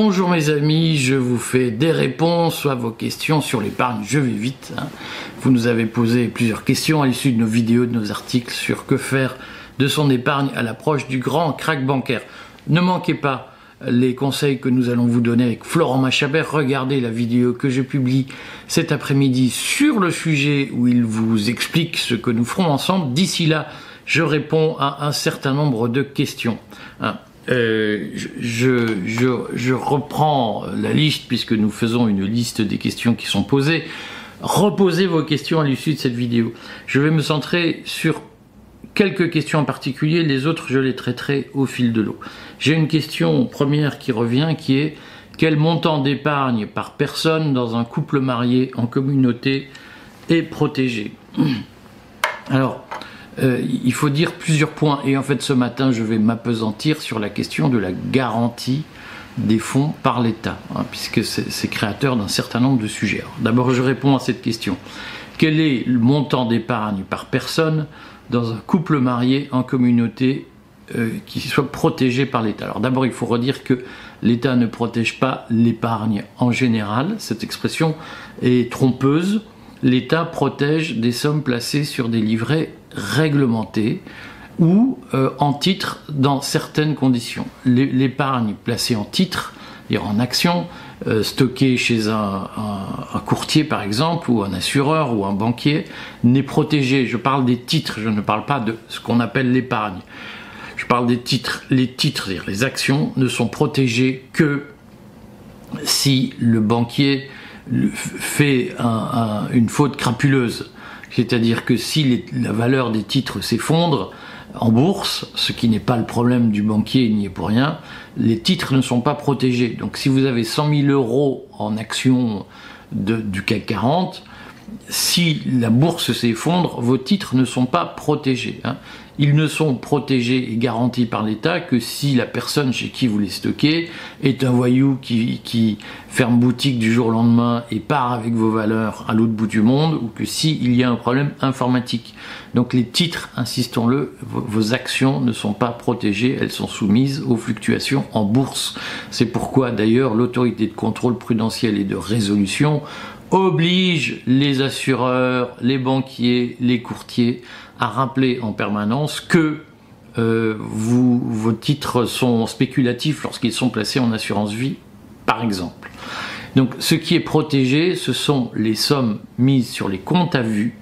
Bonjour mes amis, je vous fais des réponses à vos questions sur l'épargne. Je vais vite. hein. Vous nous avez posé plusieurs questions à l'issue de nos vidéos, de nos articles sur que faire de son épargne à l'approche du grand crack bancaire. Ne manquez pas les conseils que nous allons vous donner avec Florent Machabert. Regardez la vidéo que je publie cet après-midi sur le sujet où il vous explique ce que nous ferons ensemble. D'ici là, je réponds à un certain nombre de questions. Hein. Euh, je, je, je, reprends la liste puisque nous faisons une liste des questions qui sont posées. Reposez vos questions à l'issue de cette vidéo. Je vais me centrer sur quelques questions en particulier, les autres je les traiterai au fil de l'eau. J'ai une question première qui revient qui est quel montant d'épargne par personne dans un couple marié en communauté est protégé? Alors, euh, il faut dire plusieurs points et en fait ce matin je vais m'apesantir sur la question de la garantie des fonds par l'État, hein, puisque c'est créateur d'un certain nombre de sujets. D'abord je réponds à cette question. Quel est le montant d'épargne par personne dans un couple marié en communauté euh, qui soit protégé par l'État? Alors d'abord, il faut redire que l'État ne protège pas l'épargne en général. Cette expression est trompeuse. L'État protège des sommes placées sur des livrets réglementés ou euh, en titre dans certaines conditions. L'épargne placée en titre, c'est-à-dire en action, euh, stocké chez un, courtier par exemple, ou un assureur, ou un banquier, n'est protégé. Je parle des titres, je ne parle pas de ce qu'on appelle l'épargne. Je parle des titres. Les titres, c'est-à-dire les actions, ne sont protégées que si le banquier fait un, une faute crapuleuse. C'est-à-dire que si la valeur des titres s'effondre, en bourse, ce qui n'est pas le problème du banquier, il n'y est pour rien, les titres ne sont pas protégés. Donc si vous avez 100 000 euros en actions du CAC 40, si la bourse s'effondre, vos titres ne sont pas protégés. Hein. Ils ne sont protégés et garantis par l'État que si la personne chez qui vous les stockez est un voyou qui, ferme boutique du jour au lendemain et part avec vos valeurs à l'autre bout du monde, ou que s'il il y a un problème informatique. Donc les titres, insistons-le, vos actions ne sont pas protégées, elles sont soumises aux fluctuations en bourse. C'est pourquoi d'ailleurs l'autorité de contrôle prudentiel et de résolution oblige les assureurs, les banquiers, les courtiers à rappeler en permanence que euh, vos titres sont spéculatifs lorsqu'ils sont placés en assurance vie, par exemple. Donc ce qui est protégé, ce sont les sommes mises sur les comptes à vue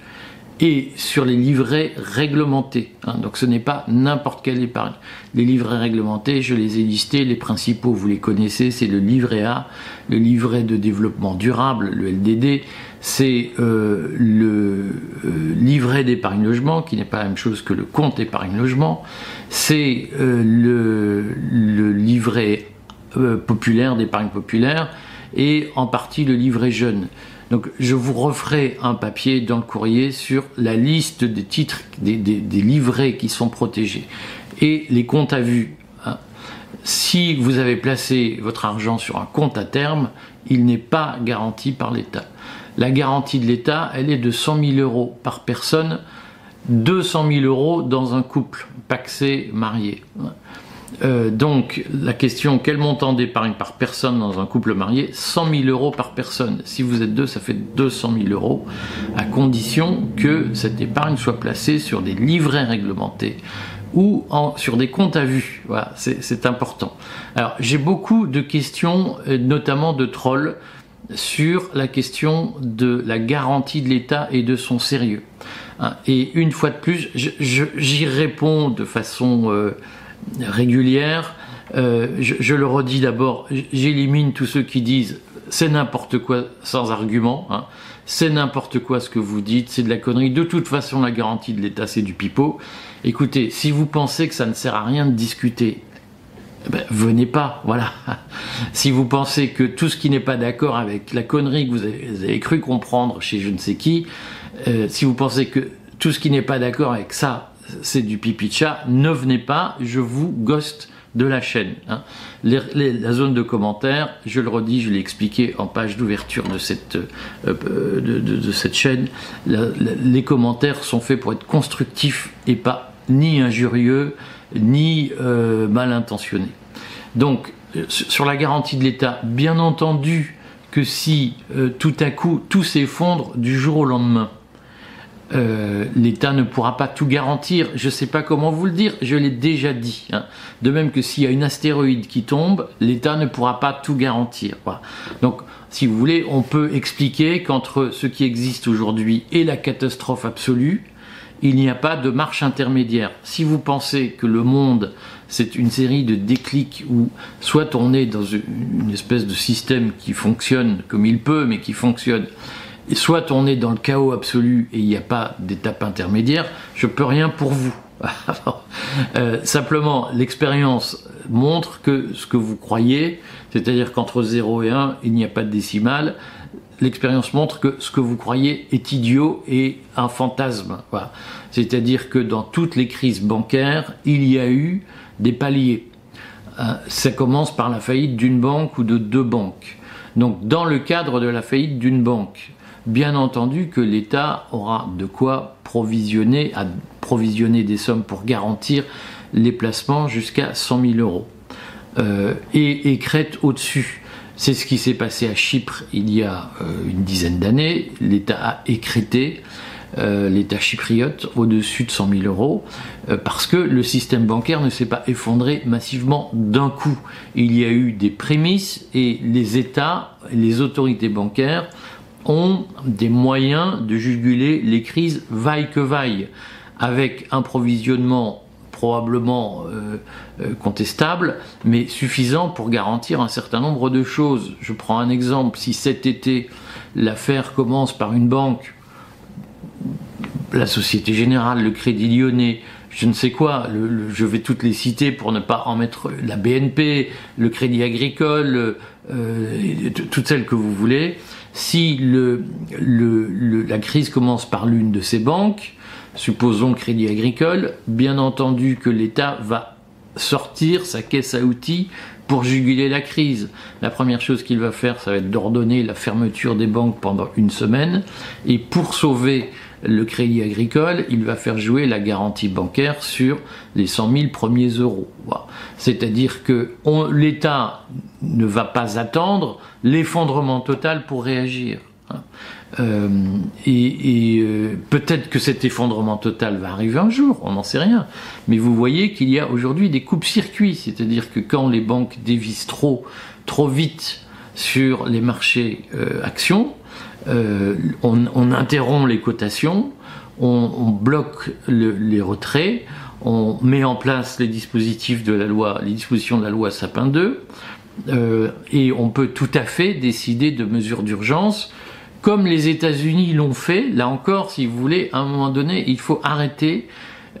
et sur les livrets réglementés. Hein. Donc ce n'est pas n'importe quelle épargne. Les livrets réglementés, je les ai listés, les principaux, vous les connaissez, c'est le livret A, le livret de développement durable, le LDD, c'est euh, le euh, livret d'épargne logement, qui n'est pas la même chose que le compte épargne logement, c'est euh, le, livret populaire d'épargne populaire, et en partie le livret jeune. Donc je vous referai un papier dans le courrier sur la liste des titres, des, livrets qui sont protégés et les comptes à vue. Hein. Si vous avez placé votre argent sur un compte à terme, il n'est pas garanti par l'État. La garantie de l'État, elle est de 100 000 euros par personne, 200 000 euros dans un couple paxé marié. Euh, donc la question quel montant d'épargne par personne dans un couple marié? 100 000 euros par personne. Si vous êtes deux, ça fait 200 000 euros, à condition que cette épargne soit placée sur des livrets réglementés ou sur des comptes à vue. Voilà, c'est important. Alors j'ai beaucoup de questions, euh, notamment de trolls, sur la question de la garantie de l'État et de son sérieux. Et une fois de plus, j'y réponds de façon euh, régulière. Euh, je, le redis d'abord, j'élimine tous ceux qui disent c'est n'importe quoi sans argument, hein. c'est n'importe quoi ce que vous dites, c'est de la connerie. De toute façon, la garantie de l'État, c'est du pipeau. Écoutez, si vous pensez que ça ne sert à rien de discuter, ben, venez pas, voilà. Si vous pensez que tout ce qui n'est pas d'accord avec la connerie que vous avez, vous avez, cru comprendre chez je ne sais qui, euh, si vous pensez que tout ce qui n'est pas d'accord avec ça, c'est du pipi de chat, ne venez pas, je vous ghost de la chaîne. Hein. Les, les, la zone de commentaires, je le redis, je l'ai expliqué en page d'ouverture de cette, euh, de, cette chaîne, les commentaires sont faits pour être constructifs et pas ni injurieux, ni euh, mal intentionnés. Donc, sur la garantie de l'État, bien entendu que si euh, tout à coup tout s'effondre du jour au lendemain, euh, l'État ne pourra pas tout garantir. Je ne sais pas comment vous le dire, je l'ai déjà dit. Hein. De même que s'il y a une astéroïde qui tombe, l'État ne pourra pas tout garantir. Donc, si vous voulez, on peut expliquer qu'entre ce qui existe aujourd'hui et la catastrophe absolue, il n'y a pas de marche intermédiaire. Si vous pensez que le monde, c'est une série de déclics où soit on est dans une espèce de système qui fonctionne comme il peut, mais qui fonctionne soit on est dans le chaos absolu et il n'y a pas d'étape intermédiaire, je peux rien pour vous. Euh, simplement, l'expérience montre que ce que vous croyez, c'est-à-dire qu'entre 0 et 1, il n'y a pas de décimale, l'expérience montre que ce que vous croyez est idiot et un fantasme. C'est-à-dire que dans toutes les crises bancaires, il y a eu des paliers. Euh, ça commence par la faillite d'une banque ou de deux banques. Donc dans le cadre de la faillite d'une banque, bien entendu que l'État aura de quoi provisionner, provisionner des sommes pour garantir les placements jusqu'à 100 000 euros. Euh, et, et crête au-dessus. C'est ce qui s'est passé à Chypre il y a euh, une dizaine d'années. L'État a écrété euh, l'État chypriote au-dessus de 100 000 euros parce que le système bancaire ne s'est pas effondré massivement d'un coup. Il y a eu des prémices et les États, les autorités bancaires ont des moyens de juguler les crises vaille que vaille, avec un provisionnement probablement euh, euh, contestable, mais suffisant pour garantir un certain nombre de choses. Je prends un exemple, si cet été l'affaire commence par une banque, la Société Générale, le Crédit Lyonnais, je ne sais quoi, je vais toutes les citer pour ne pas en mettre la BNP, le Crédit Agricole, euh, toutes celles que vous voulez, si la crise commence par l'une de ces banques, supposons Crédit Agricole, bien entendu que l'État va sortir sa caisse à outils pour juguler la crise. La première chose qu'il va faire, ça va être d'ordonner la fermeture des banques pendant une semaine, et pour sauver le crédit agricole, il va faire jouer la garantie bancaire sur les 100 000 premiers euros. C'est-à-dire que l'État ne va pas attendre l'effondrement total pour réagir. Hein. Euh, et, euh, peut-être que cet effondrement total va arriver un jour, on n'en sait rien. Mais vous voyez qu'il y a aujourd'hui des coupes-circuits, c'est-à-dire que quand les banques dévisent trop, trop vite sur les marchés euh, actions, euh, on, interrompt les cotations, on, bloque les retraits, on met en place les dispositifs de la loi, les dispositions de la loi Sapin 2, euh, et on peut tout à fait décider de mesures d'urgence, comme les États-Unis l'ont fait. Là encore, si vous voulez, à un moment donné, il faut arrêter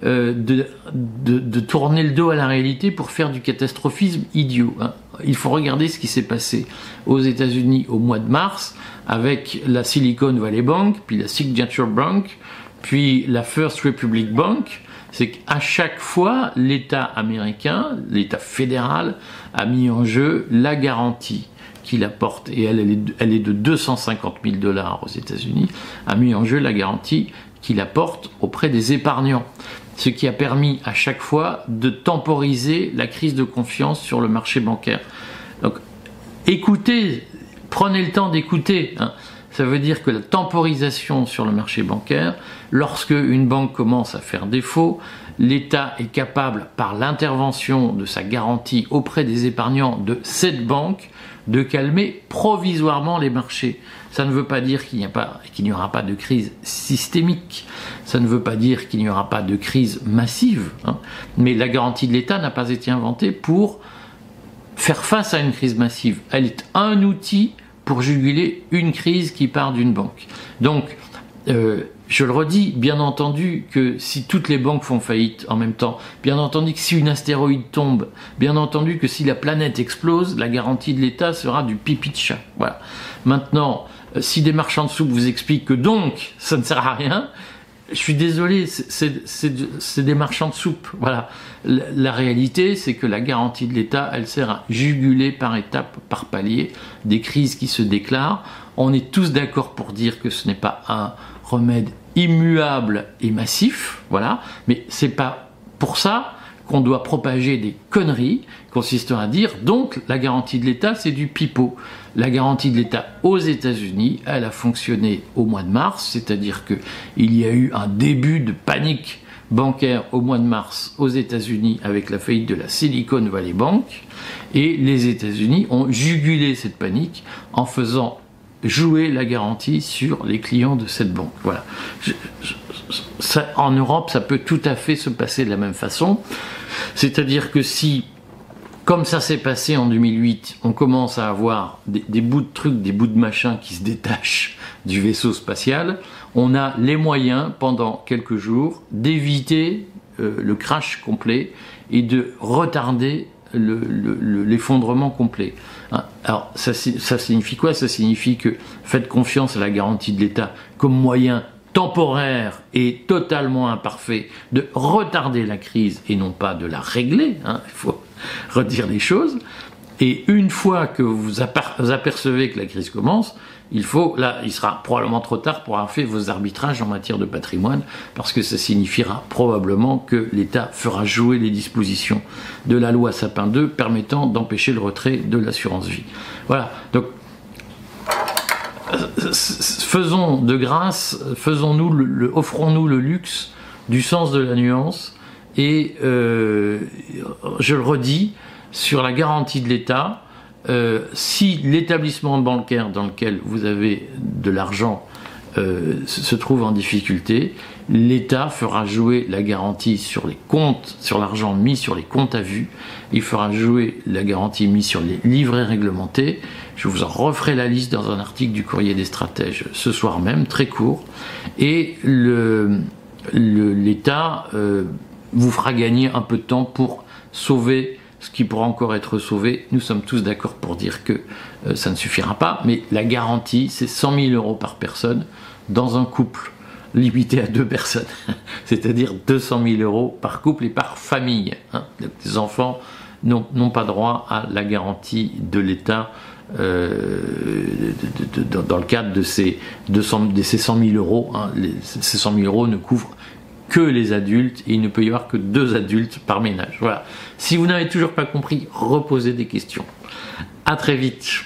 euh, de, tourner le dos à la réalité pour faire du catastrophisme idiot. Hein. Il faut regarder ce qui s'est passé aux États-Unis au mois de mars avec la Silicon Valley Bank, puis la Signature Bank, puis la First Republic Bank. C'est qu'à chaque fois, l'État américain, l'État fédéral, a mis en jeu la garantie qu'il apporte, et elle, elle est de 250 000 dollars aux États-Unis, a mis en jeu la garantie qu'il apporte auprès des épargnants ce qui a permis à chaque fois de temporiser la crise de confiance sur le marché bancaire. Donc écoutez, prenez le temps d'écouter. Hein. Ça veut dire que la temporisation sur le marché bancaire, lorsque une banque commence à faire défaut, l'État est capable, par l'intervention de sa garantie auprès des épargnants de cette banque, de calmer provisoirement les marchés. Ça ne veut pas dire qu'il n'y aura pas de crise systémique. Ça ne veut pas dire qu'il n'y aura pas de crise massive. Hein. Mais la garantie de l'État n'a pas été inventée pour faire face à une crise massive. Elle est un outil pour juguler une crise qui part d'une banque. Donc, euh, je le redis, bien entendu que si toutes les banques font faillite en même temps, bien entendu que si une astéroïde tombe, bien entendu que si la planète explose, la garantie de l'État sera du pipi de chat. Voilà. Maintenant, euh, si des marchands de soupe vous expliquent que donc ça ne sert à rien, je suis désolé, c'est des marchands de soupe. Voilà. La, réalité, c'est que la garantie de l'État, elle sert à juguler par étapes, par palier, des crises qui se déclarent. On est tous d'accord pour dire que ce n'est pas un remède immuable et massif, voilà. Mais c'est pas pour ça qu'on doit propager des conneries consistant à dire donc la garantie de l'État c'est du pipeau. La garantie de l'État aux États-Unis, elle a fonctionné au mois de mars, c'est-à-dire qu'il y a eu un début de panique bancaire au mois de mars aux États-Unis avec la faillite de la Silicon Valley Bank et les États-Unis ont jugulé cette panique en faisant jouer la garantie sur les clients de cette banque. Voilà. en Europe, ça peut tout à fait se passer de la même façon. C'est-à-dire que si, comme ça s'est passé en 2008, on commence à avoir des, bouts de trucs, des bouts de machin qui se détachent du vaisseau spatial, on a les moyens pendant quelques jours d'éviter euh, le crash complet et de retarder l'effondrement complet. Hein, alors ça, ça signifie quoi? Ça signifie que faites confiance à la garantie de l'État comme moyen temporaire et totalement imparfait de retarder la crise et non pas de la régler, hein, il faut redire les choses, et une fois que vous apercevez que la crise commence, il faut, là, il sera probablement trop tard pour avoir fait vos arbitrages en matière de patrimoine, parce que ça signifiera probablement que l'État fera jouer les dispositions de la loi Sapin 2 permettant d'empêcher le retrait de l'assurance vie. Voilà. Donc, faisons de grâce, faisons-nous offrons-nous le luxe du sens de la nuance, et euh, je le redis, sur la garantie de l'État, euh, si l'établissement bancaire dans lequel vous avez de l'argent euh, se trouve en difficulté, l'État fera jouer la garantie sur les comptes, sur l'argent mis sur les comptes à vue, il fera jouer la garantie mise sur les livrets réglementés. Je vous en referai la liste dans un article du Courrier des stratèges ce soir même, très court. Et l'État euh, vous fera gagner un peu de temps pour sauver ce qui pourra encore être sauvé. Nous sommes tous d'accord pour dire que euh, ça ne suffira pas, mais la garantie, c'est 100 000 euros par personne dans un couple limité à deux personnes, c'est-à-dire 200 000 euros par couple et par famille. Hein. Les enfants n'ont pas droit à la garantie de l'État euh, dans le cadre de ces, 200, de ces 100 000 euros. Hein. ces 100 000 euros ne couvrent les adultes et il ne peut y avoir que deux adultes par ménage. Voilà. Si vous n'avez toujours pas compris, reposez des questions. À très vite.